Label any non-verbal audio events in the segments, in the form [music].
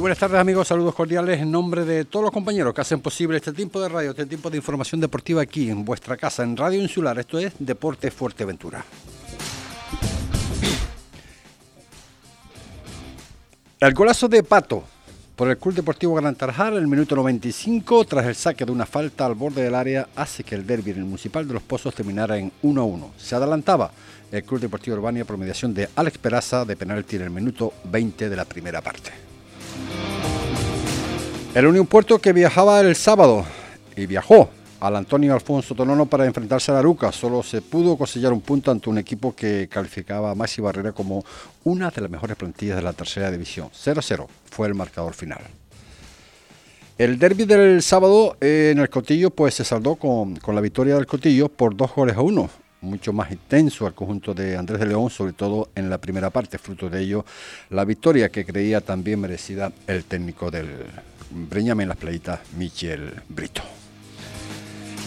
buenas tardes amigos, saludos cordiales en nombre de todos los compañeros que hacen posible este tiempo de radio, este tiempo de información deportiva aquí en vuestra casa, en Radio Insular. Esto es Deporte Fuerteventura. El golazo de Pato por el Club Deportivo Gran Tarajal, el minuto 95, tras el saque de una falta al borde del área, hace que el derby en el Municipal de Los Pozos terminara en 1-1. Se adelantaba el Club Deportivo Urbania por mediación de Alex Peraza de penalti en el minuto 20 de la primera parte. El Unión Puerto que viajaba el sábado y viajó al Antonio Alfonso Tonono para enfrentarse a la Aruca. Solo se pudo cosellar un punto ante un equipo que calificaba a Maxi Barrera como una de las mejores plantillas de la tercera división. 0-0 fue el marcador final. El derby del sábado en el Cotillo pues se saldó con, con, la victoria del Cotillo por dos goles a uno. Mucho más intenso al conjunto de Andrés de León, sobre todo en la primera parte. Fruto de ello, la victoria que creía también merecida el técnico del Breñame en las playitas, Michel Brito.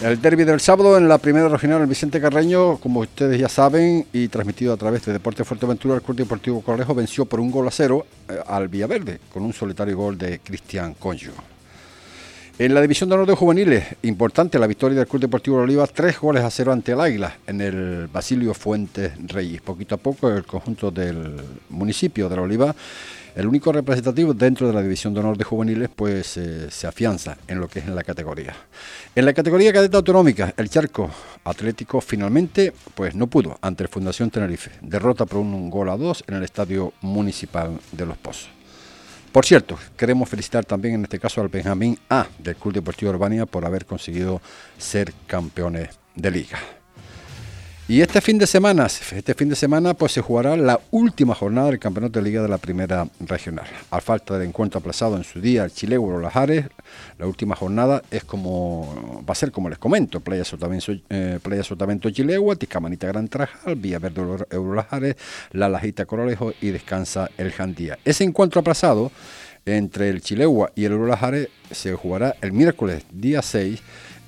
El derby del sábado en la primera regional el Vicente Carreño, como ustedes ya saben, y transmitido a través de Deporte Fuerteventura, el Club Deportivo Correjo venció por un gol a cero eh, al Villaverde, con un solitario gol de Cristian Conjo. En la división de honor de juveniles, importante la victoria del Club Deportivo de Oliva, tres goles a cero ante el Águila en el Basilio Fuentes Reyes. Poquito a poco el conjunto del municipio de la Oliva el único representativo dentro de la división de honor de juveniles pues eh, se afianza en lo que es en la categoría. En la categoría cadeta autonómica, el Charco Atlético finalmente pues no pudo ante el Fundación Tenerife. Derrota por un gol a dos en el Estadio Municipal de Los Pozos. Por cierto, queremos felicitar también en este caso al Benjamín A del Club Deportivo Urbania por haber conseguido ser campeones de liga. Y este fin de semana, este fin de semana pues se jugará la última jornada del campeonato de liga de la primera regional. A falta del encuentro aplazado en su día, el Chile Lajares, la última jornada es como va a ser como les comento, Playa Sotavento, eh, Playa Sotavento Tiscamanita Gran Trajal, Vía Verde Eurolajares, La Lajita Coralejo y descansa el Jandía. Ese encuentro aplazado entre el Chilegua y el Eurolajares se jugará el miércoles día 6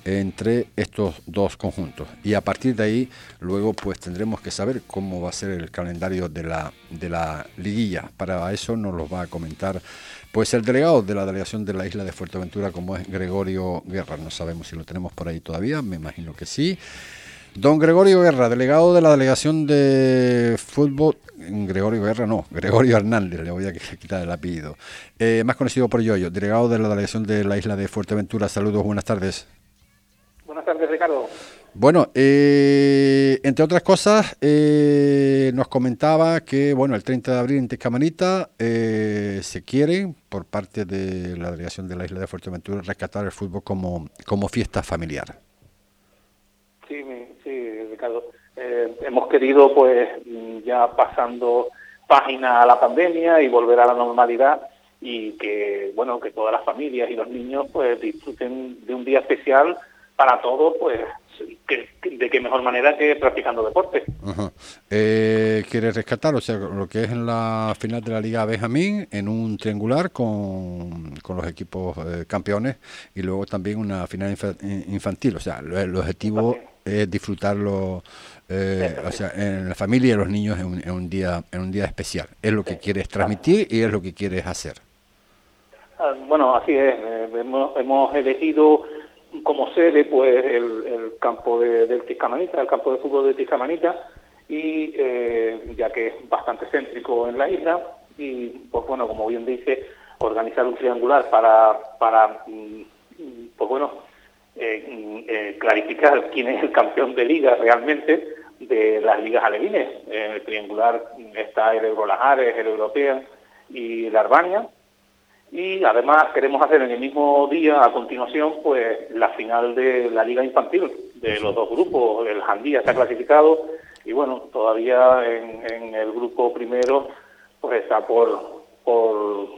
entre estos dos conjuntos. Y a partir de ahí, luego pues tendremos que saber cómo va a ser el calendario de la, de la liguilla. Para eso nos lo va a comentar pues el delegado de la delegación de la isla de Fuerteventura, como es Gregorio Guerra. No sabemos si lo tenemos por ahí todavía, me imagino que sí. Don Gregorio Guerra, delegado de la delegación de fútbol, Gregorio Guerra no, Gregorio Hernández, le voy a quitar el apellido, eh, más conocido por Yoyo, delegado de la delegación de la isla de Fuerteventura. Saludos, buenas tardes. Buenas tardes, Ricardo. Bueno, eh, entre otras cosas, eh, nos comentaba que, bueno, el 30 de abril en Tezcamanita eh, se quiere, por parte de la delegación de la isla de Fuerteventura, rescatar el fútbol como, como fiesta familiar. Sí, sí, Ricardo. hemos querido, pues, ya pasando página a la pandemia y volver a la normalidad y que, bueno, que todas las familias y los niños, pues, disfruten de un día especial para todos, pues, de qué mejor manera que practicando deporte. Eh, ¿Quiere rescatar, o sea, lo que es en la final de la Liga Benjamín, en un triangular con, con los equipos eh, campeones y luego también una final infantil? O sea, el, objetivo es disfrutarlo eh, o sea, en la familia y los niños en un, en un, día en un día especial. Es lo que quieres transmitir y es lo que quieres hacer. Ah, bueno, así es. hemos, hemos elegido como sede pues el, campo de, del Tiscamanita, el campo de fútbol de Tiscamanita, y eh, ya que es bastante céntrico en la isla, y pues bueno, como bien dice, organizar un triangular para, para mm, pues bueno, eh, mm, eh, clarificar quién es el campeón de liga realmente de las ligas alevines. En el triangular está el Eurolajares, el Europeo y la Arbania, y además queremos hacer en el mismo día, a continuación, pues la final de la Liga Infantil de los dos grupos. El Jandía está clasificado y bueno, todavía en, el grupo primero pues está por, por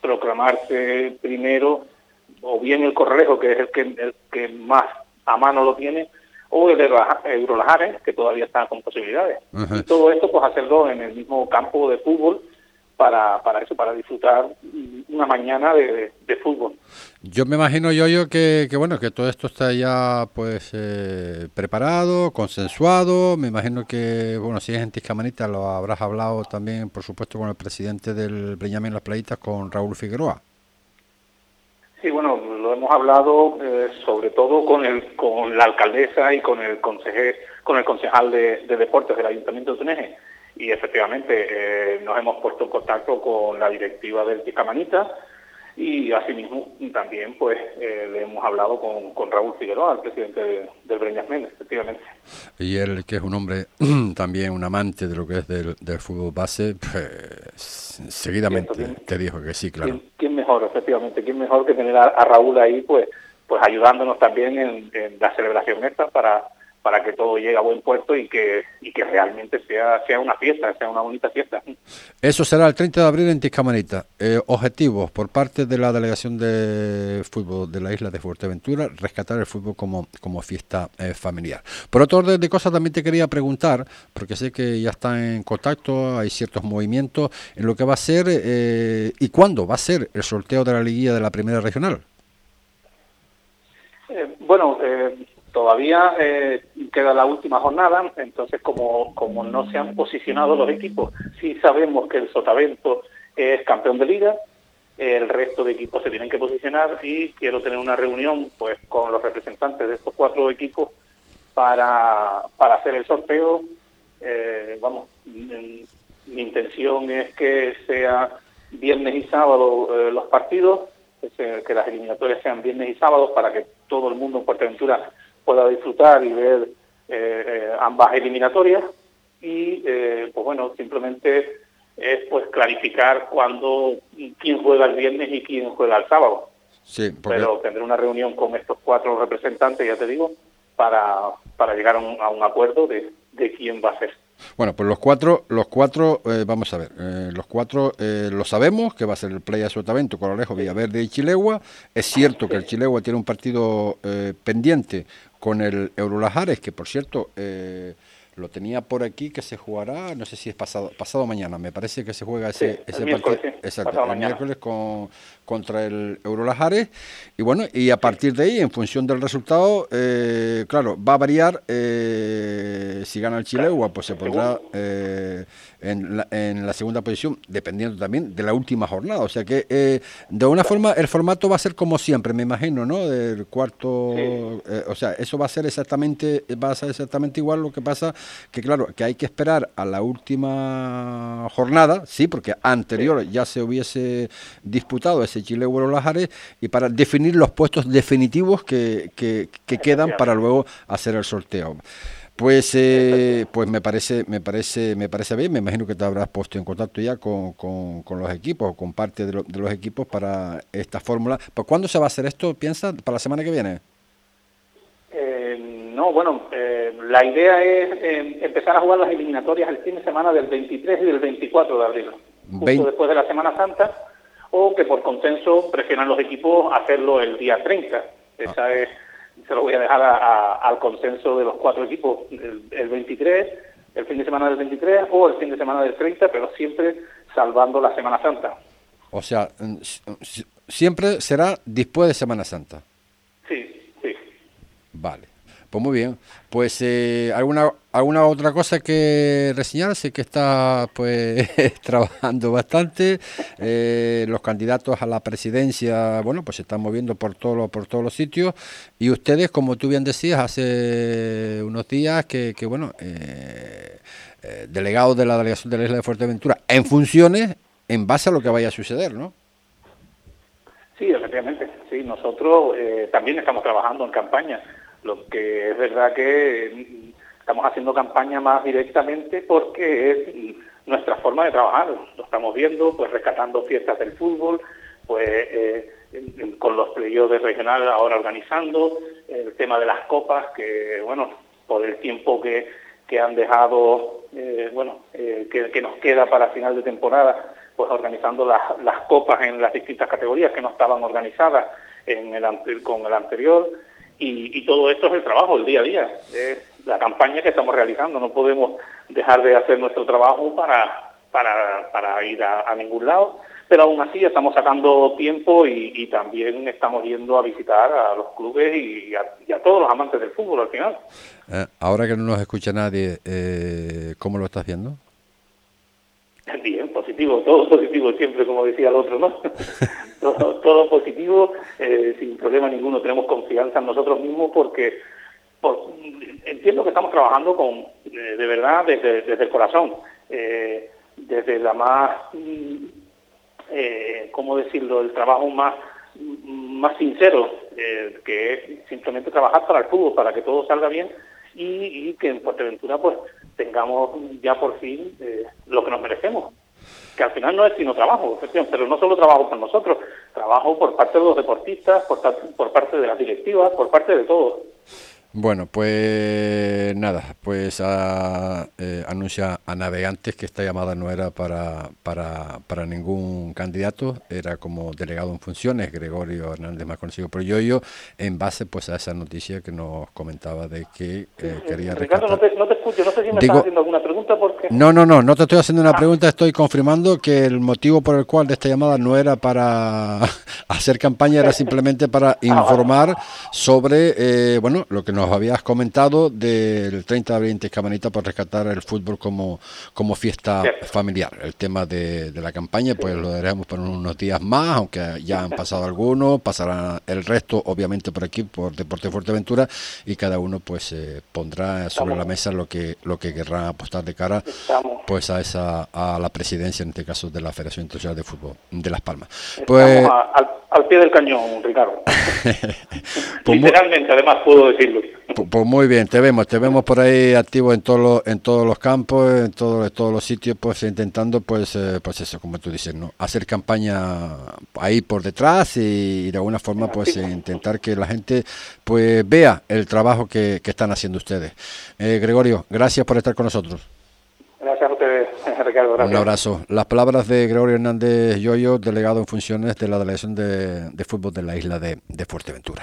proclamarse primero o bien el Correjo, que es el que, el que más a mano lo tiene, o el Eurolajares, que todavía está con posibilidades. Y todo esto pues hacerlo en el mismo campo de fútbol para, para eso, para disfrutar una mañana de, fútbol. Yo me imagino, yo, yo que, que, bueno, que todo esto está ya pues eh, preparado, consensuado. Me imagino que, bueno, si es en Tiscamanita, lo habrás hablado también, por supuesto, con el presidente del Breñamín Las Playitas, con Raúl Figueroa. Sí, bueno, lo hemos hablado eh, sobre todo con el con la alcaldesa y con el consejero, con el concejal de, de deportes del Ayuntamiento de Tuneje y efectivamente eh, nos hemos puesto en contacto con la directiva del Ticamanita y asimismo también pues eh, le hemos hablado con, con, Raúl Figueroa, el presidente del Breñas Méndez, efectivamente. Y él, que es un hombre [clears throat] también un amante de lo que es del, fútbol base, pues seguidamente te dijo que sí, claro. ¿quién, mejor, efectivamente, quién mejor que tener a, Raúl ahí pues pues ayudándonos también en, en la celebración esta para para que todo llegue a buen puerto y que, y que realmente sea, sea una fiesta, sea una bonita fiesta. Eso será el 30 de abril en Tiscamanita. Eh, objetivos por parte de la Delegación de Fútbol de la isla de Fuerteventura, rescatar el fútbol como, como fiesta eh, familiar. Por otro orden de cosas, también te quería preguntar, porque sé que ya está en contacto, hay ciertos movimientos, en lo que va a ser eh, y cuándo va a ser el sorteo de la liguilla de la Primera Regional. Bueno, todavía eh, queda la última jornada, entonces como, como no se han posicionado los equipos, sí sabemos que el Sotavento es campeón de liga, el resto de equipos se tienen que posicionar y quiero tener una reunión pues con los representantes de estos cuatro equipos para, para hacer el sorteo. Eh, vamos, mi, intención es que sea viernes y sábado eh, los partidos, que las eliminatorias sean viernes y sábados para que todo el mundo en Fuerteventura pueda disfrutar y ver eh, eh, ambas eliminatorias. Y eh, pues bueno simplemente es pues clarificar cuándo quién juega el viernes y quién juega el sábado. Sí, pero tendré una reunión con estos cuatro representantes ya te digo para, para llegar a un, a un acuerdo de, de quién va a ser bueno, pues los cuatro, los cuatro, eh, vamos a ver, eh, los cuatro eh, lo sabemos, que va a ser el Playa Sotavento, Colorejo, Villaverde y Chilegua. Es cierto que el Chilegua tiene un partido pendiente con el Eurolajares, que por cierto lo tenía por aquí que se jugará, no sé si es pasado pasado mañana, me parece que se juega ese, ese partido el miércoles con, contra el Eurolajares y bueno, y a partir de ahí, en función del resultado, eh, claro, va a variar eh, si gana el Chilegua, pues se pondrá eh, en, la, en la segunda posición, dependiendo también de la última jornada, o sea que de una forma el formato va a ser como siempre, me imagino, ¿no? Del cuarto, o sea, eso va a ser exactamente, va a ser exactamente igual. Lo que pasa que claro, que hay que esperar a la última jornada, sí, porque anterior ya se hubiese disputado ese Chile Lajares y para definir los puestos definitivos que, que, quedan para luego hacer el sorteo. Pues, eh, pues me parece, me parece, me parece bien. Me imagino que te habrás puesto en contacto ya con, con, los equipos, con parte de, de, los equipos para esta fórmula. ¿Para cuándo se va a hacer esto? ¿Piensa para la semana que viene? No, bueno, eh, la idea es eh, empezar a jugar las eliminatorias el fin de semana del 23 y del 24 de abril, justo después de la Semana Santa, o que por consenso prefieran los equipos hacerlo el día 30. Esa ah. es, se lo voy a dejar al consenso de los cuatro equipos, el, 23, el fin de semana del 23 o el fin de semana del 30, pero siempre salvando la Semana Santa. O sea, siempre será después de Semana Santa. Sí, sí. Vale. Pues muy bien. Pues eh, alguna alguna otra cosa que reseñar, sé que está pues [laughs] trabajando bastante. Eh, los candidatos a la presidencia, bueno, pues se están moviendo por todos por todos los sitios y ustedes, como tú bien decías hace unos días, que, que bueno, eh, eh, delegados de la delegación de la isla de Fuerteventura en funciones en base a lo que vaya a suceder, ¿no? Sí, efectivamente. Sí, nosotros también estamos trabajando en campaña lo que es verdad que estamos haciendo campaña más directamente porque es nuestra forma de trabajar. Lo estamos viendo, pues rescatando fiestas del fútbol, pues eh, con los playoffs de regional ahora organizando, el tema de las copas, que bueno, por el tiempo que, que han dejado, eh, bueno, eh, que, nos queda para final de temporada, pues organizando las, las copas en las distintas categorías que no estaban organizadas en el, con el anterior. Y, todo esto es el trabajo, el día a día, es la campaña que estamos realizando. No podemos dejar de hacer nuestro trabajo para, para, para ir a, ningún lado, pero aún así estamos sacando tiempo y, también estamos yendo a visitar a los clubes y a, todos los amantes del fútbol al final. Eh, ahora que no nos escucha nadie, eh, ¿cómo lo estás viendo? Positivo, todo positivo siempre, como decía el otro, ¿no? [laughs] todo, positivo, eh, sin problema ninguno. Tenemos confianza en nosotros mismos porque entiendo que estamos trabajando con, de verdad, desde, desde el corazón. Eh, desde la más, mm, eh, ¿cómo decirlo?, el trabajo más, más sincero, eh, que es simplemente trabajar para el fútbol, para que todo salga bien y, que en Fuerteventura pues tengamos ya por fin eh, lo que nos merecemos que al final no es sino trabajo, pero no solo trabajo por nosotros, trabajo por parte de los deportistas, por, por parte de las directivas, por parte de todos. Bueno, pues nada, pues a, eh, anuncia a navegantes que esta llamada no era para, para, para, ningún candidato, era como delegado en funciones, Gregorio Hernández más conocido por Yoyo, en base pues a esa noticia que nos comentaba de que eh, quería Ricardo, no te, no te, escucho, no sé si me estás haciendo alguna pregunta porque... No, no, no, no te estoy haciendo una ah. pregunta, estoy confirmando que el motivo por el cual de esta llamada no era para [laughs] hacer campaña, era [laughs] simplemente para ah, informar sobre, eh, bueno, lo que nos habías comentado del 30 de abril en Camanita por rescatar el fútbol como, como fiesta familiar. El tema de, la campaña, pues lo daremos por unos días más, aunque ya han pasado algunos, pasará el resto, obviamente, por aquí, por Deporte Fuerteventura, y cada uno pues eh, pondrá sobre la mesa lo que, lo que querrá apostar de cara pues a esa a la presidencia, en este caso, de la Federación Internacional de Fútbol de Las Palmas. Pues, al, pie del cañón, Ricardo. [laughs] Pues Literalmente, además, puedo decirlo. Pues muy bien, te vemos, te vemos por ahí activo en todos los, en todos los campos, en todos, todos los sitios, pues intentando, pues, eh, pues eso, como tú dices, ¿no? Hacer campaña ahí por detrás y, de alguna forma, pues intentar que la gente, pues, vea el trabajo que, están haciendo ustedes. Eh, Gregorio, gracias por estar con nosotros. Un abrazo. Las palabras de Gregorio Hernández Yoyo, delegado en funciones de la Delegación de, de Fútbol de la isla de Fuerteventura.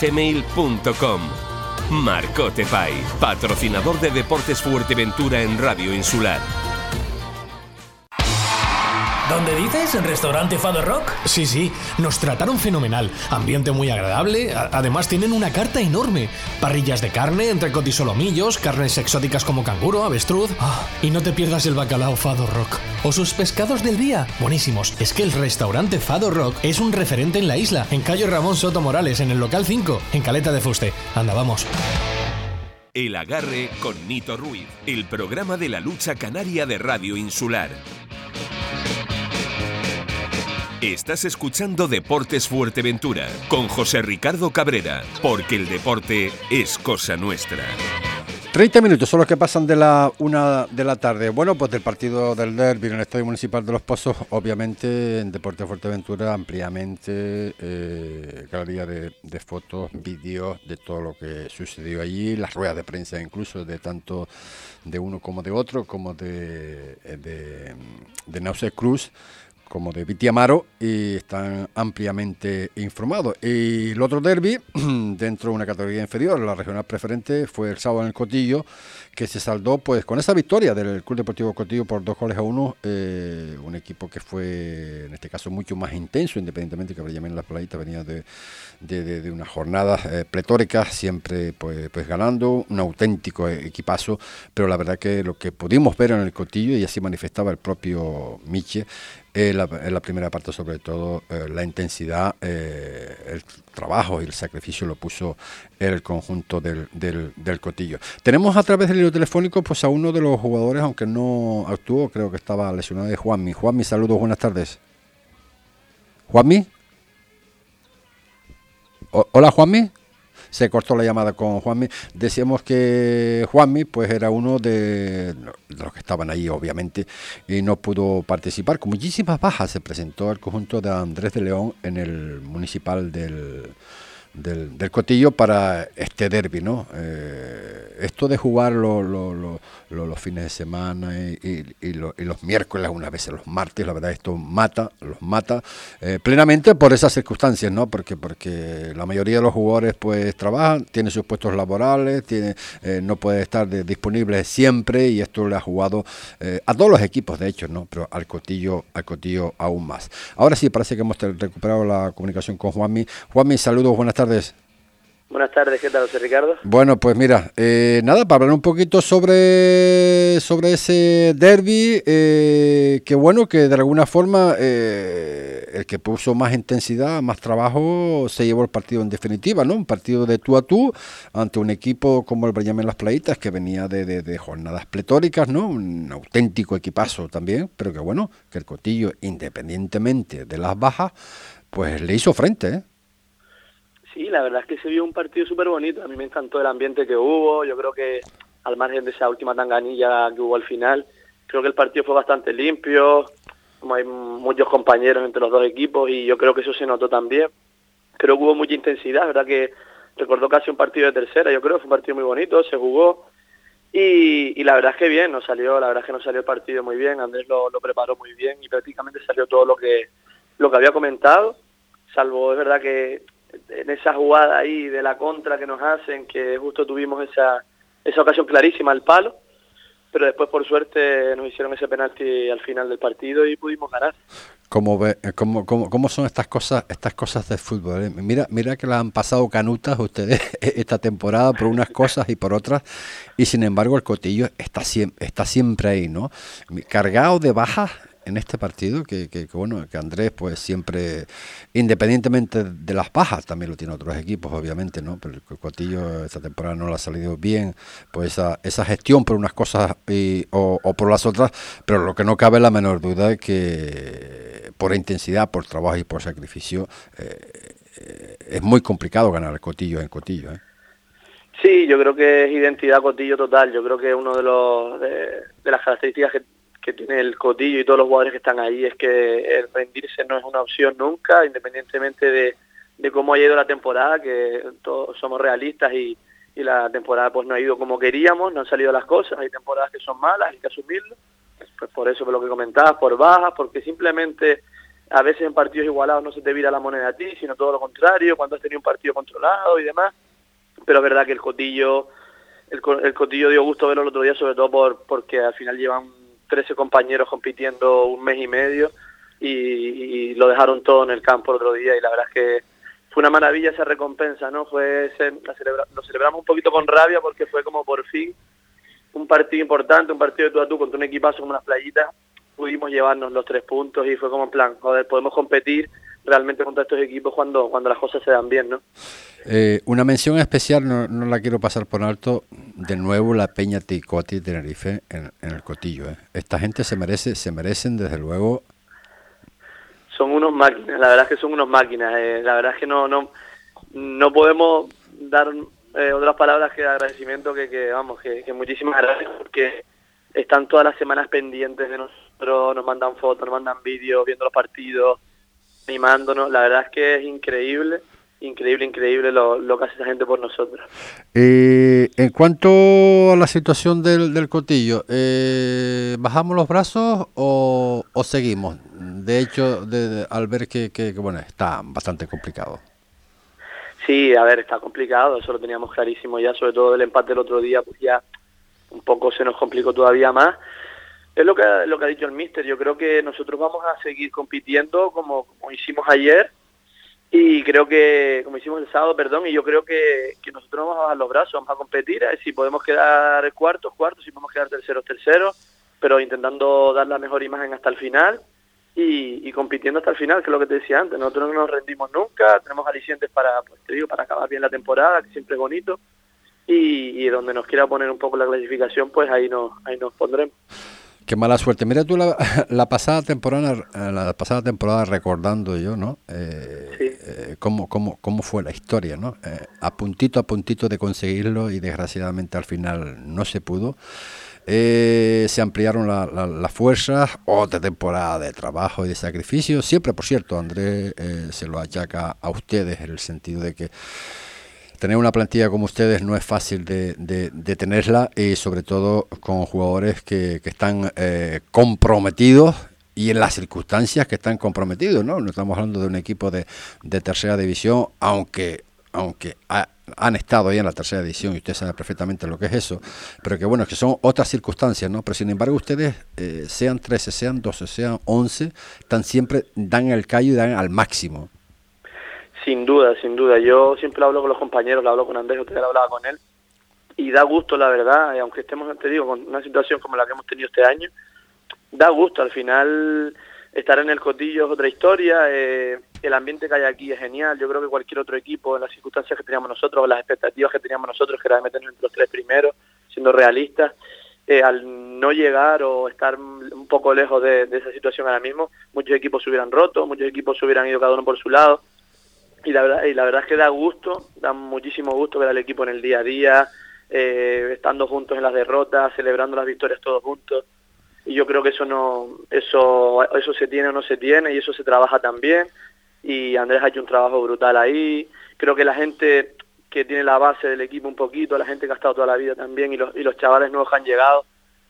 gmail.com. Marcote patrocinador de Deportes Fuerteventura en Radio Insular. ¿Dónde dices? ¿En restaurante Fado Rock? Sí, sí, nos trataron fenomenal. Ambiente muy agradable. además, tienen una carta enorme: parrillas de carne, entrecot y carnes exóticas como canguro, avestruz. Ah, y no te pierdas el bacalao Fado Rock. O sus pescados del día. Buenísimos. Es que el restaurante Fado Rock es un referente en la isla, en calle Ramón Soto Morales, en el local 5, en Caleta de Fuste. Anda, vamos. El agarre con Nito Ruiz, el programa de la lucha canaria de Radio Insular. Estás escuchando Deportes Fuerteventura con José Ricardo Cabrera, porque el deporte es cosa nuestra. 30 minutos son los que pasan de la una de la tarde. Bueno, pues del partido del derby en el Estadio Municipal de Los Pozos, obviamente en Deportes Fuerteventura ampliamente eh, galería de, fotos, vídeos de todo lo que sucedió allí, las ruedas de prensa incluso de tanto de uno como de otro, como de, de, de Cruz como de Viti Amaro y están ampliamente informados. Y el otro derby, [clears throat] dentro de una categoría inferior, la regional preferente, fue el sábado en el Cotillo, que se saldó pues con esa victoria del Club Deportivo Cotillo por dos goles a uno, eh, un equipo que fue en este caso mucho más intenso, independientemente que en La Playita venía de, de, unas jornadas eh, pletóricas, siempre pues, pues ganando, un auténtico equipazo, pero la verdad que lo que pudimos ver en el Cotillo, y así manifestaba el propio Miche, en la, primera parte sobre todo eh, la intensidad, eh, el trabajo y el sacrificio lo puso el conjunto del, del, Cotillo. Tenemos a través del hilo telefónico pues a uno de los jugadores, aunque no actuó, creo que estaba lesionado, de Juanmi. Juanmi, saludos, buenas tardes. Juanmi. hola Juanmi. Se cortó la llamada con Juanmi. Decíamos que Juanmi pues era uno de, los que estaban ahí, obviamente, y no pudo participar. Con muchísimas bajas se presentó el conjunto de Andrés de León en el municipal del del, del, Cotillo para este derby, ¿no? Eh, esto de jugar los fines de semana y, los miércoles, algunas veces los martes, la verdad esto mata, los mata eh, plenamente por esas circunstancias, ¿no? Porque, porque la mayoría de los jugadores pues trabajan, tienen sus puestos laborales, tiene, eh, no puede estar disponible siempre y esto le ha jugado a todos los equipos, de hecho, ¿no? Pero al Cotillo, al Cotillo aún más. Ahora sí, parece que hemos recuperado la comunicación con Juanmi. Juanmi, saludos, buenas tardes tardes. Buenas tardes, ¿qué tal, José Ricardo? Bueno, pues mira, eh, nada, para hablar un poquito sobre, sobre ese derby, eh, que bueno, que de alguna forma eh, el que puso más intensidad, más trabajo, se llevó el partido en definitiva, ¿no? Un partido de tú a tú ante un equipo como el en Las Playitas, que venía de, de, jornadas pletóricas, ¿no? Un auténtico equipazo también, pero que bueno, que el Cotillo, independientemente de las bajas, pues le hizo frente, ¿eh? Sí, la verdad es que se vio un partido súper bonito. A mí me encantó el ambiente que hubo. Yo creo que al margen de esa última tanganilla que hubo al final, creo que el partido fue bastante limpio. Como hay muchos compañeros entre los dos equipos y yo creo que eso se notó también. Creo que hubo mucha intensidad, verdad que recordó casi un partido de tercera. Yo creo que fue un partido muy bonito, se jugó. Y, la verdad es que bien, nos salió, la verdad es que nos salió el partido muy bien. Andrés lo, lo preparó muy bien y prácticamente salió todo lo que lo que había comentado salvo es verdad que en esa jugada ahí de la contra que nos hacen, que justo tuvimos esa, esa ocasión clarísima al palo, pero después por suerte nos hicieron ese penalti al final del partido y pudimos ganar. ¿Cómo, ve, cómo, cómo, cómo son estas cosas estas cosas de fútbol? Eh? Mira mira que la han pasado canutas ustedes [laughs] esta temporada por unas cosas y por otras, y sin embargo el cotillo está, está siempre ahí, ¿no? Cargado de bajas en este partido que, que, bueno que Andrés pues siempre independientemente de las bajas también lo tiene otros equipos obviamente no pero el Cotillo esta temporada no le ha salido bien pues esa, esa gestión por unas cosas y, o, por las otras pero lo que no cabe la menor duda es que por intensidad por trabajo y por sacrificio eh, es muy complicado ganar el Cotillo en Cotillo ¿eh? Sí, yo creo que es identidad Cotillo total. Yo creo que uno de los de las características que que tiene el Cotillo y todos los jugadores que están ahí es que el rendirse no es una opción nunca, independientemente de, cómo ha ido la temporada, que todos somos realistas y, la temporada pues no ha ido como queríamos, no han salido las cosas, hay temporadas que son malas, hay que asumirlo, pues por eso por lo que comentabas, por bajas, porque simplemente a veces en partidos igualados no se te vira la moneda a ti, sino todo lo contrario, cuando has tenido un partido controlado y demás, pero es verdad que el Cotillo, el, el Cotillo dio gusto verlo el otro día, sobre todo por porque al final llevan 13 compañeros compitiendo un mes y medio y, lo dejaron todo en el campo el otro día y la verdad es que fue una maravilla esa recompensa, ¿no? Fue lo celebramos un poquito con rabia porque fue como por fin un partido importante, un partido de tú a tú contra un equipazo como unas playitas, pudimos llevarnos los tres puntos y fue como en plan, joder, podemos competir realmente contra estos equipos cuando, cuando las cosas se dan bien, ¿no? Eh, una mención especial, no, no, la quiero pasar por alto, de nuevo la Peña Ticoti Tenerife en, en el Cotillo. ¿eh? Esta gente se merece, se merecen desde luego. Son unos máquinas, la verdad es que son unos máquinas. Eh, la verdad es que no, no, no podemos dar eh, otras palabras que agradecimiento que, que vamos, que, que muchísimas gracias porque están todas las semanas pendientes de nosotros, nos mandan fotos, nos mandan vídeos, viendo los partidos animándonos. La verdad es que es increíble, increíble, increíble lo, lo que hace esa gente por nosotros. Eh, en cuanto a la situación del, del cotillo, eh, ¿bajamos los brazos o, o, seguimos? De hecho, de, al ver que, que, bueno, está bastante complicado. Sí, a ver, está complicado, eso lo teníamos clarísimo ya, sobre todo el empate del otro día, pues ya un poco se nos complicó todavía más es lo que, lo que ha dicho el míster. Yo creo que nosotros vamos a seguir compitiendo como, hicimos ayer y creo que, como hicimos el sábado, perdón, y yo creo que, que nosotros vamos a bajar los brazos, vamos a competir. Si podemos quedar cuartos, cuartos, si podemos quedar terceros, terceros, pero intentando dar la mejor imagen hasta el final y, y, compitiendo hasta el final, que es lo que te decía antes. Nosotros no nos rendimos nunca, tenemos alicientes para, pues te digo, para acabar bien la temporada, que siempre es bonito. Y, y donde nos quiera poner un poco la clasificación, pues ahí nos, ahí nos pondremos. Qué mala suerte. Mira tú la, [laughs] la pasada temporada, la pasada temporada recordando yo, ¿no? Eh, eh, cómo, cómo, cómo, fue la historia, ¿no? Eh, a puntito a puntito de conseguirlo y desgraciadamente al final no se pudo. se ampliaron las fuerzas, otra temporada de trabajo y de sacrificio. Siempre, por cierto, Andrés se lo achaca a ustedes en el sentido de que tener una plantilla como ustedes no es fácil de, de, tenerla y sobre todo con jugadores que, que están eh, comprometidos y en las circunstancias que están comprometidos, ¿no? No estamos hablando de un equipo de, de tercera división, aunque aunque han estado ahí en la tercera división y usted sabe perfectamente lo que es eso, pero que bueno, que son otras circunstancias, ¿no? Pero sin embargo ustedes, eh, sean 13, sean 12, sean 11, están siempre, dan el callo y dan al máximo. Sin duda, sin duda. Yo siempre hablo con los compañeros, lo hablo con Andrés, usted hablaba con él, y da gusto, la verdad, aunque estemos, te digo, con una situación como la que hemos tenido este año, da gusto. Al final, estar en el cotillo es otra historia, eh, el ambiente que hay aquí es genial. Yo creo que cualquier otro equipo, en las circunstancias que teníamos nosotros, las expectativas que teníamos nosotros, que era de meternos entre los tres primeros, siendo realistas, eh, al no llegar o estar un poco lejos de, de, esa situación ahora mismo, muchos equipos se hubieran roto, muchos equipos se hubieran ido cada uno por su lado y la verdad y la verdad es que da gusto da muchísimo gusto ver al equipo en el día a día eh, estando juntos en las derrotas celebrando las victorias todos juntos. Y yo creo que eso no eso eso se tiene o no se tiene y eso se trabaja también. Y Andrés ha hecho un trabajo brutal ahí. Creo que la gente que tiene la base del equipo un poquito la gente que ha estado toda la vida también y los y los chavales nuevos que han llegado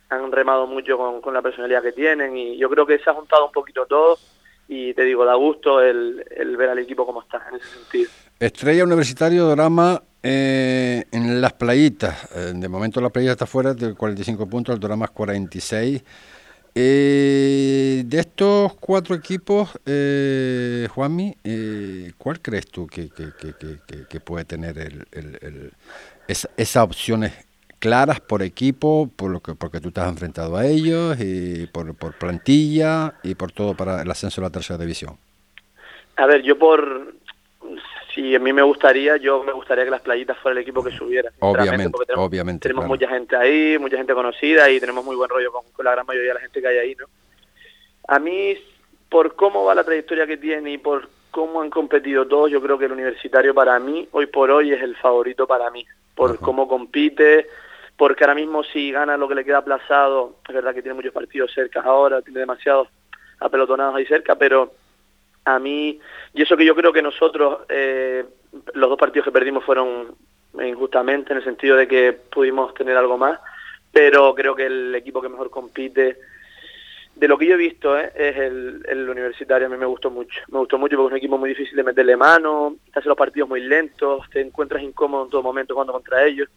han remado mucho con, con la personalidad que tienen. Y yo creo que se ha juntado un poquito todo y te digo, da gusto el, ver al equipo como está en ese sentido. Estrella Universitario Dorama eh, en las playitas. Eh, de momento la playita está fuera del 45 puntos, el Dorama es 46. Eh, de estos cuatro equipos, eh, Juanmi, eh, ¿cuál crees tú que, que, que, que puede tener el, el, el, esa, esas opciones claras por equipo, por lo que porque tú te has enfrentado a ellos y por, por plantilla y por todo para el ascenso a la tercera división. A ver, yo por si a mí me gustaría, yo me gustaría que las playitas fuera el equipo que subiera. Obviamente, tenemos, obviamente. Tenemos mucha gente ahí, mucha gente conocida y tenemos muy buen rollo con, con, la gran mayoría de la gente que hay ahí, ¿no? A mí, por cómo va la trayectoria que tiene y por cómo han competido todos, yo creo que el universitario para mí, hoy por hoy, es el favorito para mí. Por cómo compite, porque ahora mismo si gana lo que le queda aplazado, es verdad que tiene muchos partidos cerca ahora, tiene demasiados apelotonados ahí cerca, pero a mí, y eso que yo creo que nosotros, eh, los dos partidos que perdimos fueron injustamente, en el sentido de que pudimos tener algo más, pero creo que el equipo que mejor compite, de lo que yo he visto, eh, es el, el universitario, a mí me gustó mucho, me gustó mucho porque es un equipo muy difícil de meterle mano, te hace los partidos muy lentos, te encuentras incómodo en todo momento cuando contra ellos,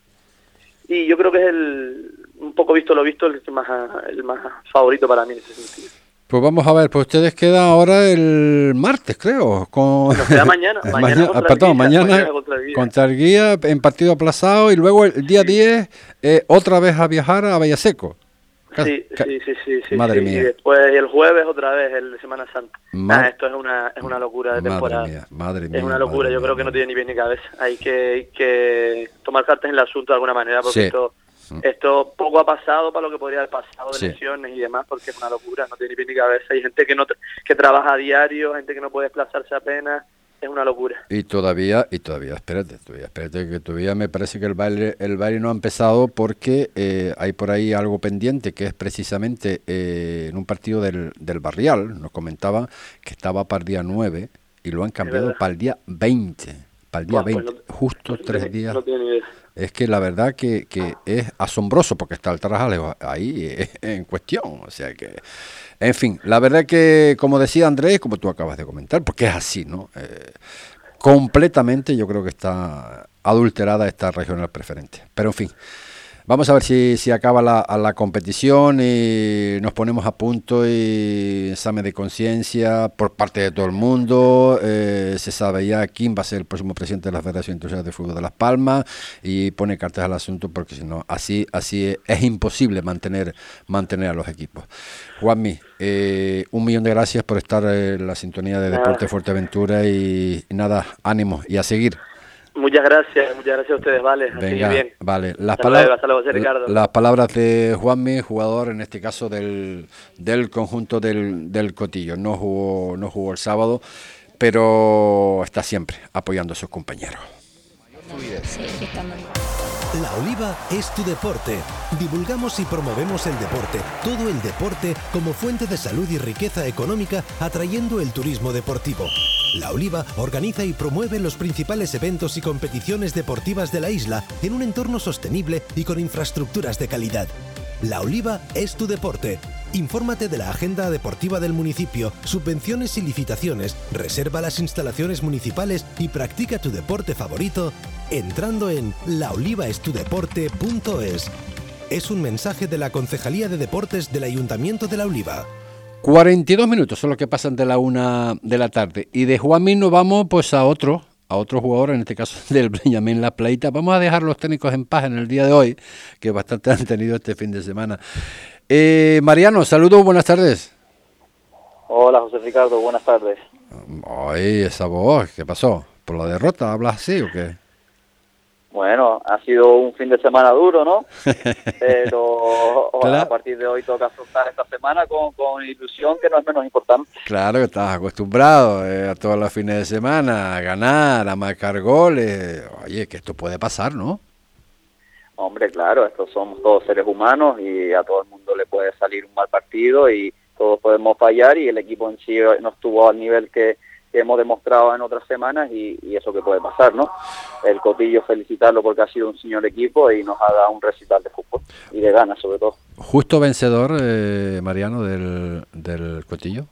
y yo creo que es el un poco visto lo visto el más el más favorito para mí en ese sentido. Pues vamos a ver, pues ustedes quedan ahora el martes, creo. Con... Nos queda [laughs] mañana. mañana, mañana contra perdón, el mañana, mañana contra, el guía. contra el guía en partido aplazado y luego el día sí. 10 eh, otra vez a viajar a Vallaseco. Sí, sí, sí, sí, sí, Madre sí. mía. Y después el jueves otra vez el de Semana Santa. Ma ah, esto es una es una locura de temporada. Madre mía, madre mía. Es una locura, yo mía, creo que no tiene ni pie ni cabeza. Hay que, hay que tomar cartas en el asunto de alguna manera porque Sí. esto esto poco ha pasado para lo que podría haber pasado de Sí. lesiones y demás, porque es una locura, no tiene ni pie ni cabeza. Hay gente que no que trabaja a diario, gente que no puede desplazarse apenas, es una locura. Y todavía, y todavía, espérate, todavía, espérate, que todavía me parece que el baile, el baile no ha empezado porque eh, hay por ahí algo pendiente que es precisamente eh, en un partido del, del Barrial, nos comentaba que estaba para el día 9 y lo han cambiado para el día 20, para el día pues 20, no- justo no tres días. No tiene idea. Es que la verdad que, que es asombroso porque está el Tarajalejo ahí eh, [laughs] en cuestión. O sea que, en fin, la verdad que, como decía Andrés, como tú acabas de comentar, porque es así, ¿no? Eh, completamente yo creo que está adulterada esta regional preferente. Pero en fin, vamos a ver si, si acaba la, la competición y nos ponemos a punto y examen de conciencia por parte de todo el mundo. Eh, se sabe ya quién va a ser el próximo presidente de la Federación Internacional de Fútbol de Las Palmas y pone cartas al asunto porque si no, así, así es, es imposible mantener, mantener a los equipos. Juanmi, eh, un millón de gracias por estar en la sintonía de. Deporte Fuerteventura y, y nada, ánimo y a seguir. Muchas gracias, muchas gracias a ustedes, vale. Venga, bien. vale. Las, palabras, las palabras de Juanmi, jugador en este caso del, del conjunto del, del Cotillo. No jugó, no jugó el sábado, pero está siempre apoyando a sus compañeros. La Oliva es tu deporte. Divulgamos y promovemos el deporte, todo el deporte como fuente de salud y riqueza económica, atrayendo el turismo deportivo. La Oliva organiza y promueve los principales eventos y competiciones deportivas de la isla en un entorno sostenible y con infraestructuras de calidad. La Oliva es tu deporte. Infórmate de la agenda deportiva del municipio, subvenciones y licitaciones, reserva las instalaciones municipales y practica tu deporte favorito entrando en laolivaestudeporte.es. Es un mensaje de la Concejalía de Deportes del Ayuntamiento de La Oliva. 42 minutos son los que pasan de la una de la tarde. Y de Juanmi nos vamos pues a otro, a otro jugador, en este caso [laughs] del Benjamín La Playita. Vamos a dejar los técnicos en paz en el día de hoy, que bastante [laughs] han tenido este fin de semana. Eh, Mariano, saludos, buenas tardes. Hola, José Ricardo, buenas tardes. Ay, esa voz, ¿qué pasó? ¿Por la derrota hablas así o qué? Bueno, ha sido un fin de semana duro, ¿no? [laughs] Pero Claro. a partir de hoy toca afrontar esta semana con, con ilusión, que no es menos importante. Claro que estás acostumbrado eh, a todos los fines de semana a ganar, a marcar goles. Oye, que esto puede pasar, ¿no? Hombre, claro, estos somos todos seres humanos y a todo el mundo le puede salir un mal partido y todos podemos fallar y el equipo en sí no estuvo al nivel que, que hemos demostrado en otras semanas y, y eso que puede pasar, ¿no? El Cotillo felicitarlo porque ha sido un señor equipo y nos ha dado un recital de fútbol y de ganas sobre todo. Justo vencedor, eh, Mariano, del, del Cotillo.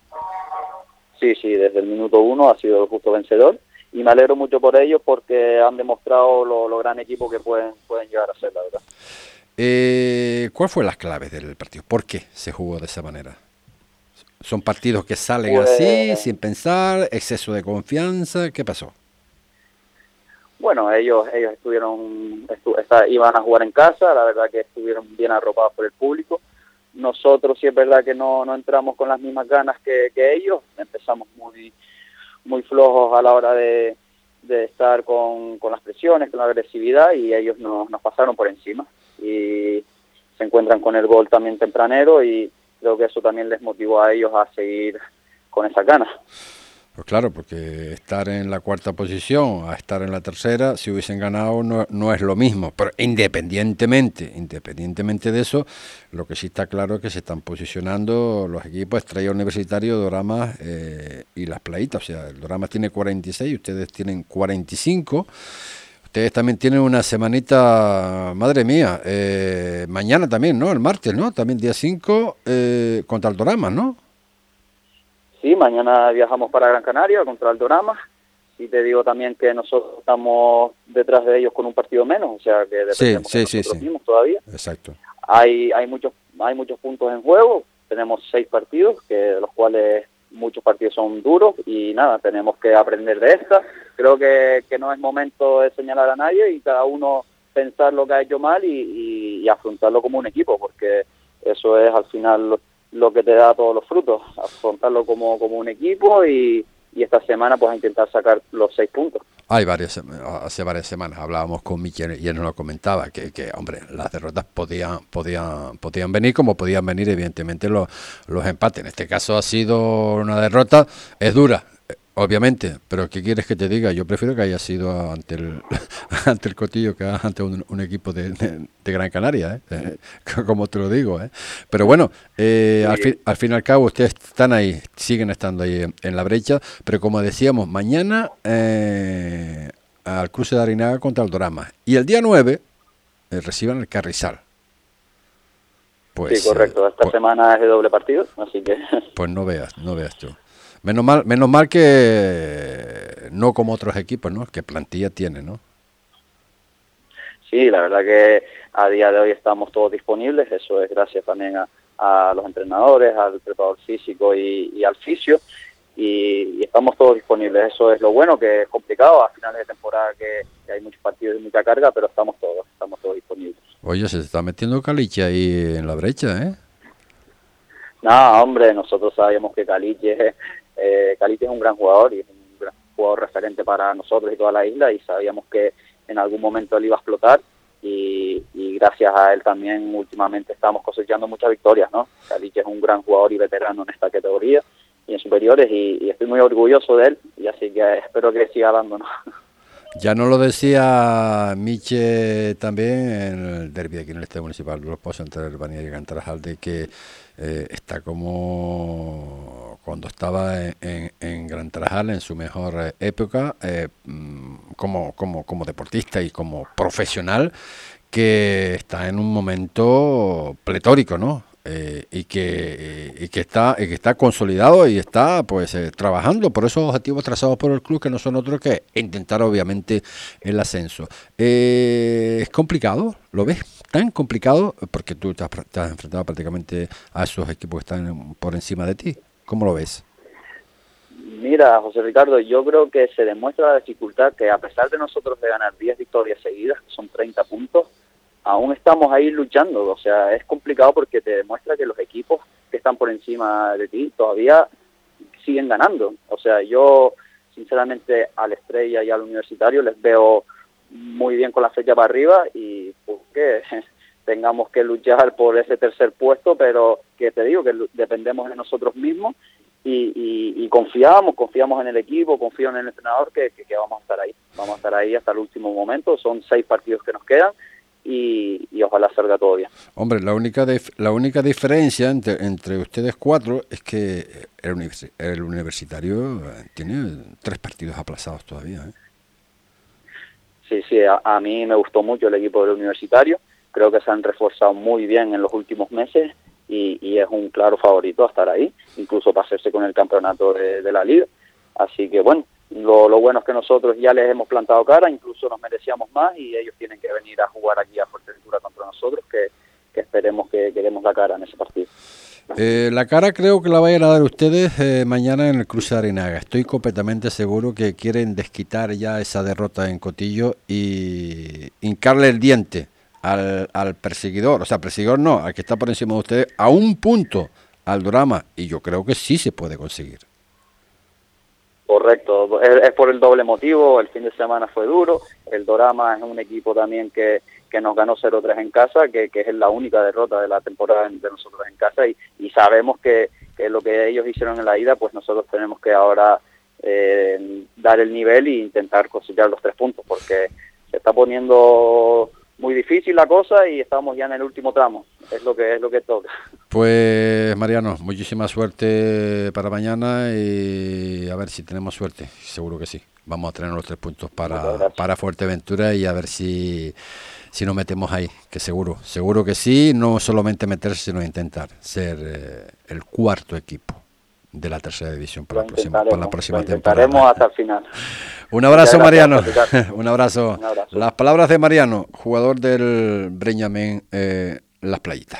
Sí, sí, desde el minuto uno ha sido justo vencedor y me alegro mucho por ellos porque han demostrado lo, lo gran equipo que pueden, pueden llegar a ser, la verdad. Eh, ¿Cuál fue las claves del partido? ¿Por qué se jugó de esa manera? ¿Son partidos que salen Pues- así, sin pensar, exceso de confianza? ¿Qué pasó? Bueno, ellos ellos estuvieron estu- iban a jugar en casa, la verdad que estuvieron bien arropados por el público. Nosotros sí es verdad que no, no entramos con las mismas ganas que, que ellos, empezamos muy muy flojos a la hora de, de estar con, con las presiones, con la agresividad y ellos nos, nos pasaron por encima y se encuentran con el gol también tempranero y creo que eso también les motivó a ellos a seguir con esa ganas. Pues claro, porque estar en la cuarta posición a estar en la tercera, si hubiesen ganado, no, no es lo mismo. Pero independientemente, independientemente de eso, lo que sí está claro es que se están posicionando los equipos Estrella Universitario, Doramas eh, y Las Playitas. O sea, el Doramas tiene 46, ustedes tienen 45. Ustedes también tienen una semanita, madre mía, eh, mañana también, ¿no? El martes, ¿no? También día 5 eh, contra el Doramas, ¿no? Sí, mañana viajamos para Gran Canaria contra el Dorama. Y te digo también que nosotros estamos detrás de ellos con un partido menos, o sea que dependemos sí, de sí, nosotros sí. mismos todavía. Exacto. Hay hay muchos hay muchos puntos en juego. Tenemos seis partidos, que de los cuales muchos partidos son duros y nada, tenemos que aprender de esta. Creo que, que no es momento de señalar a nadie y cada uno pensar lo que ha hecho mal y, y- y afrontarlo como un equipo, porque eso es al final lo, lo que te da todos los frutos, afrontarlo como, como un equipo y, y esta semana pues intentar sacar los seis puntos. Hay varias, hace varias semanas hablábamos con Miquel y él nos lo comentaba, que, que, hombre, las derrotas podían, podían, podían venir como podían venir evidentemente los, los empates. En este caso ha sido una derrota, es dura, obviamente, pero ¿qué quieres que te diga? Yo prefiero que haya sido ante el, [laughs] ante el Cotillo que ante un, un equipo de, de- de Gran Canaria, ¿eh? Eh, [laughs] como te lo digo. ¿eh? Pero bueno, eh, al, fin, al fin y al cabo ustedes están ahí, siguen estando ahí en, en la brecha, pero como decíamos, mañana eh, al cruce de Arinaga contra el Dorama. Y el día 9 eh, reciban el Carrizal. Pues, sí, correcto. Esta pues- semana es de doble partido, así que [laughs] pues no veas, no veas tú. Menos mal, menos mal que no como otros equipos, ¿no? Que plantilla tiene, ¿no? Sí, la verdad que a día de hoy estamos todos disponibles, eso es gracias también a, a los entrenadores, al preparador físico y, y al fisio, y, y estamos todos disponibles, eso es lo bueno, que es complicado a finales de temporada, que, que hay muchos partidos y mucha carga, pero estamos todos, estamos todos disponibles. Oye, se está metiendo Caliche ahí en la brecha, ¿eh? No, hombre, nosotros sabemos que Caliche, eh, es un gran jugador y es un gran, jugador referente para nosotros y toda la isla y sabíamos que en algún momento él iba a explotar y, gracias a él también últimamente estamos cosechando muchas victorias, ¿no? que es un gran jugador y veterano en esta categoría y en superiores y, estoy muy orgulloso de él y así que espero que siga dándonos. Ya no lo decía Miche también en el derby aquí en el Estadio Municipal los Pozos entre el y Cantarajal de que eh, está como cuando estaba en, en, Gran Tarajal en su mejor eh, época eh, mm, como, como, como deportista y como profesional que está en un momento pletórico, ¿no? Eh, y, que, y que está y que está consolidado y está pues eh, trabajando por esos objetivos trazados por el club que no son otros que intentar obviamente el ascenso. Eh, es complicado lo ves tan complicado porque tú te has, enfrentado prácticamente a esos equipos que están por encima de ti cómo lo ves Mira, José Ricardo, yo creo que se demuestra la dificultad que a pesar de nosotros de ganar 10 victorias seguidas, que son 30 puntos, aún estamos ahí luchando. O sea, es complicado porque te demuestra que los equipos que están por encima de ti todavía siguen ganando. O sea, yo sinceramente al Estrella y al Universitario les veo muy bien con la fecha para arriba y que tengamos que luchar por ese tercer puesto, pero que te digo que dependemos de nosotros mismos y, confiamos, confiamos en el equipo, confío en el entrenador que, que, vamos a estar ahí, vamos a estar ahí hasta el último momento, son seis partidos que nos quedan y, ojalá salga todo bien. Hombre, la única la única diferencia entre, entre, ustedes cuatro es que el, el universitario eh, tiene tres partidos aplazados todavía. ¿eh? Sí, sí, a, mí me gustó mucho el equipo del universitario. Creo que se han reforzado muy bien en los últimos meses y, es un claro favorito a estar ahí, incluso para hacerse con el campeonato de, la liga. Así que bueno, lo, bueno es que nosotros ya les hemos plantado cara, incluso nos merecíamos más y ellos tienen que venir a jugar aquí a Fuerteventura contra nosotros, que, esperemos que, queremos la cara en ese partido. Eh, la cara creo que la vayan a dar ustedes eh, mañana en el Cruce de Arinaga. Estoy completamente seguro que quieren desquitar ya esa derrota en Cotillo y hincarle el diente al, al perseguidor, o sea, perseguidor no, al que está por encima de ustedes, a un punto al drama. Y yo creo que sí se puede conseguir. Correcto, es, por el doble motivo, el fin de semana fue duro, el Dorama es un equipo también que, que nos ganó 0-3 en casa, que, que, es la única derrota de la temporada de nosotros en casa. Y, y sabemos que, que, lo que ellos hicieron en la ida, pues nosotros tenemos que ahora eh, dar el nivel e intentar cosechar los tres puntos, porque se está poniendo muy difícil la cosa y estamos ya en el último tramo. Es lo que es lo que toca. Pues Mariano, muchísima suerte para mañana y a ver si tenemos suerte. Seguro que sí. Vamos a tener los tres puntos para, para Fuerteventura y a ver si, si nos metemos ahí, que seguro, seguro que sí, no solamente meterse, sino intentar ser eh, el cuarto equipo de la tercera división para, la próxima, para la próxima temporada. hasta el [laughs] final. Un abrazo, Mariano. [laughs] Un abrazo. Las palabras de Mariano, jugador del Breñamen eh, Las Playitas.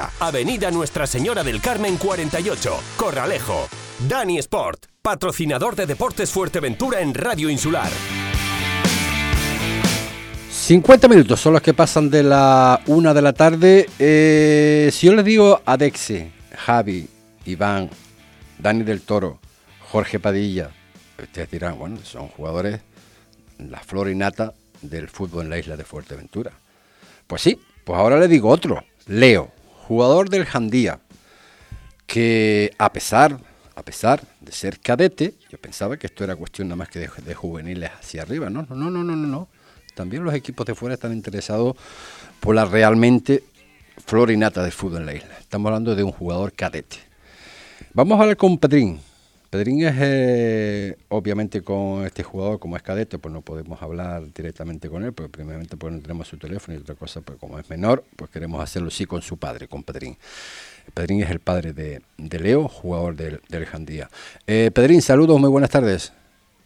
Avenida Nuestra Señora del Carmen 48, Corralejo. Dani Sport, patrocinador de Deportes Fuerteventura en Radio Insular. 50 minutos son los que pasan de la una de la tarde. Eh, si yo les digo Adexe, Javi, Iván, Dani del Toro, Jorge Padilla, ustedes dirán, bueno, son jugadores, la flor y nata del fútbol en la isla de Fuerteventura. Pues sí, pues ahora le digo otro, Leo jugador del Jandía, que a pesar, a pesar de ser cadete, yo pensaba que esto era cuestión nada más que de, juveniles hacia arriba, ¿no? No, no, no, no, no, no. También los equipos de fuera están interesados por la realmente flor y nata del fútbol en la isla. Estamos hablando de un jugador cadete. Vamos a hablar con Pedrín. Pedrín es, eh, obviamente, con este jugador, como es cadete, pues no podemos hablar directamente con él, porque primeramente pues no tenemos su teléfono y otra cosa, pues como es menor, pues queremos hacerlo sí con su padre, con Pedrín. Pedrín es el padre de, de Leo, jugador del, del Jandía. Eh, Pedrín, saludos, muy buenas tardes.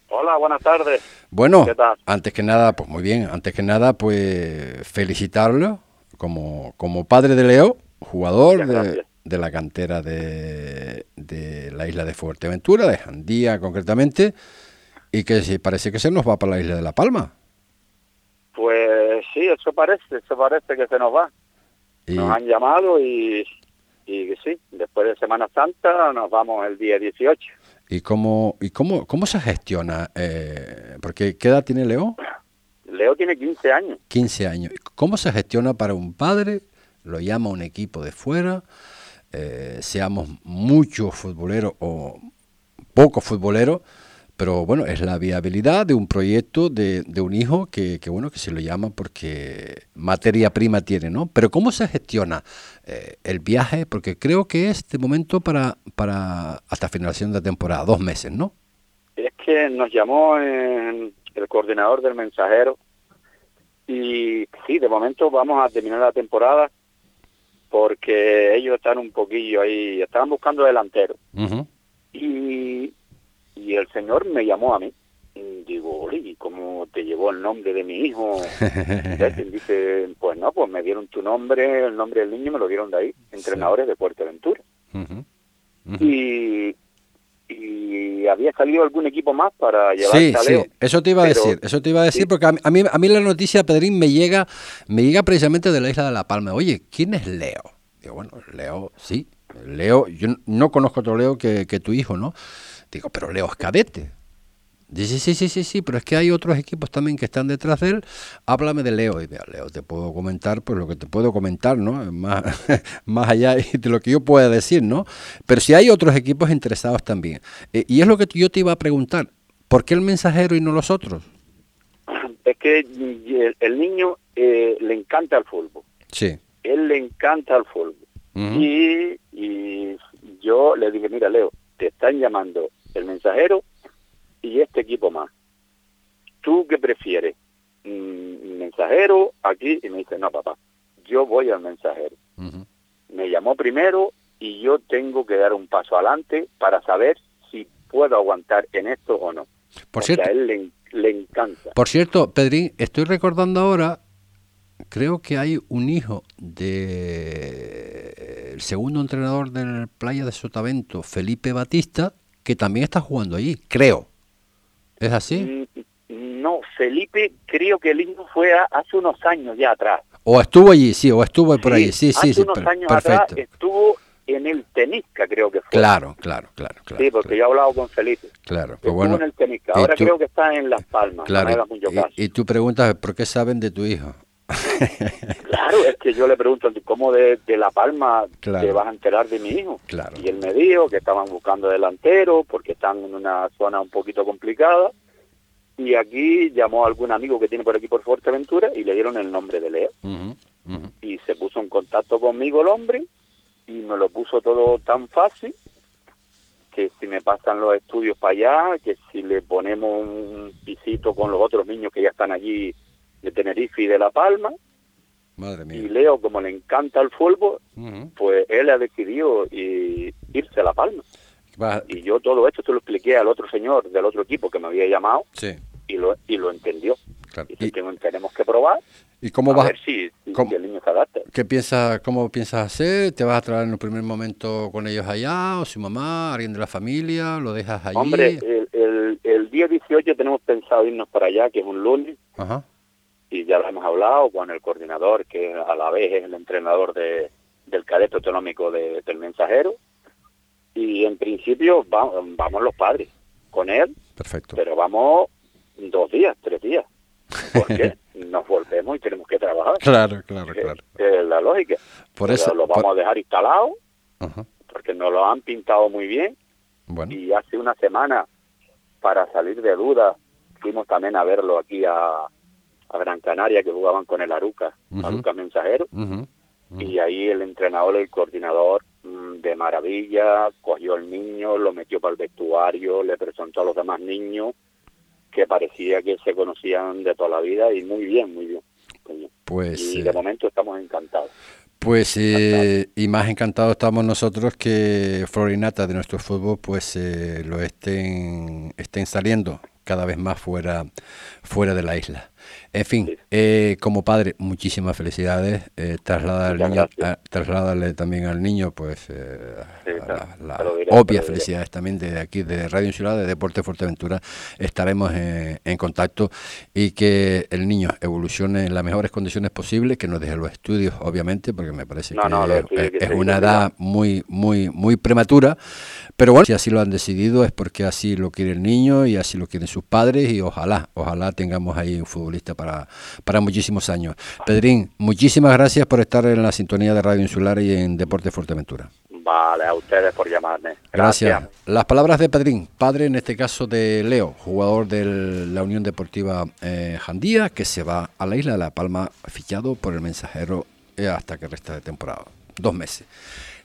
Hola, buenas tardes. Bueno, ¿Qué tal? antes que nada, pues muy bien, antes que nada, pues felicitarlo como, como padre de Leo, jugador de. De la cantera de, de la isla de Fuerteventura, de Jandía concretamente, y que parece que se nos va para la isla de La Palma. Pues sí, eso parece, eso parece que se nos va. Y, Nos han llamado y, y sí, después de Semana Santa nos vamos el día 18. ¿Y cómo, y cómo, cómo se gestiona? Eh, porque ¿qué edad tiene Leo? Leo tiene 15 años. 15 años. ¿Cómo se gestiona para un padre? Lo llama un equipo de fuera, eh, seamos muchos futboleros o pocos futboleros, pero bueno, es la viabilidad de un proyecto de, un hijo que, que, bueno, que se lo llama porque materia prima tiene, ¿no? Pero ¿cómo se gestiona eh, el viaje? Porque creo que es de momento para, para hasta finalización de temporada, dos meses, ¿no? Es que nos llamó eh, el coordinador del mensajero y sí, de momento vamos a terminar la temporada porque ellos están un poquillo ahí, estaban buscando delantero. Y, y el señor me llamó a mí. Y digo, "Oye, ¿y cómo te llevó el nombre de mi hijo? [laughs] Y dice, pues no, pues me dieron tu nombre, el nombre del niño me lo dieron de ahí, entrenadores de Fuerteventura. Ujú. Y, y había salido algún equipo más para llevar Sí, a sí, eso te iba a decir, eso te iba a decir, porque a mí, a mí, a mí la noticia, Pedrín, me llega, me llega precisamente de la isla de La Palma. Oye, ¿quién es Leo? Digo, bueno, Leo, sí, Leo, yo no conozco otro Leo que, que tu hijo, ¿no? Digo, pero Leo es cadete. Dice, sí, sí, sí, sí, pero es que hay otros equipos también que están detrás de él. Háblame de Leo. Y Leo, te puedo comentar, pues lo que te puedo comentar, ¿no? Más, [laughs] más allá [laughs] de lo que yo pueda decir, ¿no? Pero si hay otros equipos interesados también. Eh, y es lo que yo te iba a preguntar. ¿Por qué el mensajero y no los otros? [clears throat] Es que el, el niño eh, le encanta el fútbol. Sí. Él le encanta el fútbol. Y, y yo le dije, mira, Leo, te están llamando el mensajero y este equipo más. ¿Tú qué prefieres? Mm, ¿Mensajero aquí? Y me dice, no, papá, yo voy al mensajero. Me llamó primero y yo tengo que dar un paso adelante para saber si puedo aguantar en esto o no. Por Porque cierto, a él le, le encanta. Por cierto, Pedrín, estoy recordando ahora, creo que hay un hijo de el segundo entrenador del Playa de Sotavento, Felipe Batista, que también está jugando allí, creo. ¿Es así? Mm, No, Felipe, creo que el hijo fue a- hace unos años ya atrás. O estuvo allí, sí, o estuvo por allí, sí, sí, hace sí, unos años perfecto. atrás estuvo en el Tenisca, creo que fue. Claro, claro, claro, claro. sí, porque yo he hablado con Felipe. Claro, pues bueno. en el Tenisca. Ahora tú- creo que está en Las Palmas. Claro, y, y tú preguntas, ¿por qué saben de tu hijo? [laughs] Claro, es que yo le pregunto, ¿cómo de, de La Palma Claro. te vas a enterar de mi hijo? Claro. Y él me dijo que estaban buscando delantero porque están en una zona un poquito complicada. Y aquí llamó a algún amigo que tiene por aquí por Fuerteventura y le dieron el nombre de Leo. Y se puso en contacto conmigo el hombre y me lo puso todo tan fácil que si me pasan los estudios para allá, que si le ponemos un pisito con los otros niños que ya están allí de Tenerife y de La Palma, Madre mía. y Leo, como le encanta el fútbol, pues él ha decidido y- irse a La Palma. Va- Y yo todo esto se lo expliqué al otro señor del otro equipo que me había llamado sí, y lo, y lo entendió. claro. ¿Y, tenemos que probar y cómo a vas? ver si, si- cómo- si el niño se adapta. ¿Qué piensas, cómo piensas hacer? ¿Te vas a traer en un primer momento con ellos allá, o su mamá, alguien de la familia? ¿Lo dejas allí? Hombre, el, el, el día 18 tenemos pensado irnos para allá, que es un lunes, Ajá. Y ya lo hemos hablado con el coordinador, que a la vez es el entrenador de, del cadete autonómico de- del mensajero. Y en principio va- vamos los padres con él, Perfecto. pero vamos dos días, tres días. Porque [laughs] nos volvemos y tenemos que trabajar. Claro, claro, claro. Es la lógica. Por Pero eso- lo vamos por- a dejar instalado, porque nos lo han pintado muy bien. Y hace una semana, para salir de dudas, fuimos también a verlo aquí a, Gran Canaria, que jugaban con el Aruca, Aruca Mensajero. Y ahí el entrenador, el coordinador, mm, de maravilla, cogió al niño, lo metió para el vestuario, le presentó a los demás niños, que parecía que se conocían de toda la vida y muy bien, muy bien. Pues, y de eh, momento estamos encantados. Pues eh, y más encantados estamos nosotros que Florinata de nuestro fútbol pues eh, lo estén estén saliendo cada vez más fuera fuera de la isla. En fin, eh, como padre, muchísimas felicidades. Eh, al niño, trasladarle también al niño, pues, eh, las obvias felicidades también de aquí, de Radio Insular, de Deporte Fuerteventura. Estaremos en, contacto y que el niño evolucione en las mejores condiciones posibles, que nos deje los estudios, obviamente, porque me parece que, es, una edad muy, muy, muy prematura. Pero bueno, si así lo han decidido es porque así lo quiere el niño y así lo quieren sus padres y ojalá, ojalá tengamos ahí un futbolista para, para muchísimos años. Pedrín, muchísimas gracias por estar en la sintonía de Radio Insular y en Deporte Fuerteventura. Vale, a ustedes por llamarme. Gracias. Las palabras de Pedrín, padre en este caso de Leo, jugador de la Unión Deportiva eh, Jandía, que se va a la isla de La Palma, fichado por el mensajero eh, hasta que resta de temporada. Dos meses.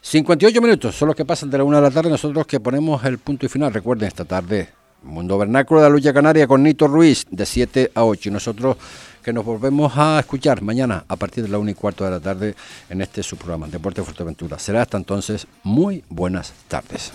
58 minutos son los que pasan de la una de la tarde. Nosotros que ponemos el punto y final. Recuerden, esta tarde, Mundo Vernáculo de la Lucha Canaria con Nito Ruiz, de 7 a 8. Y nosotros que nos volvemos a escuchar mañana a partir de la una y cuarto de la tarde en este su programa, Deporte Fuerteventura. Será hasta entonces muy buenas tardes.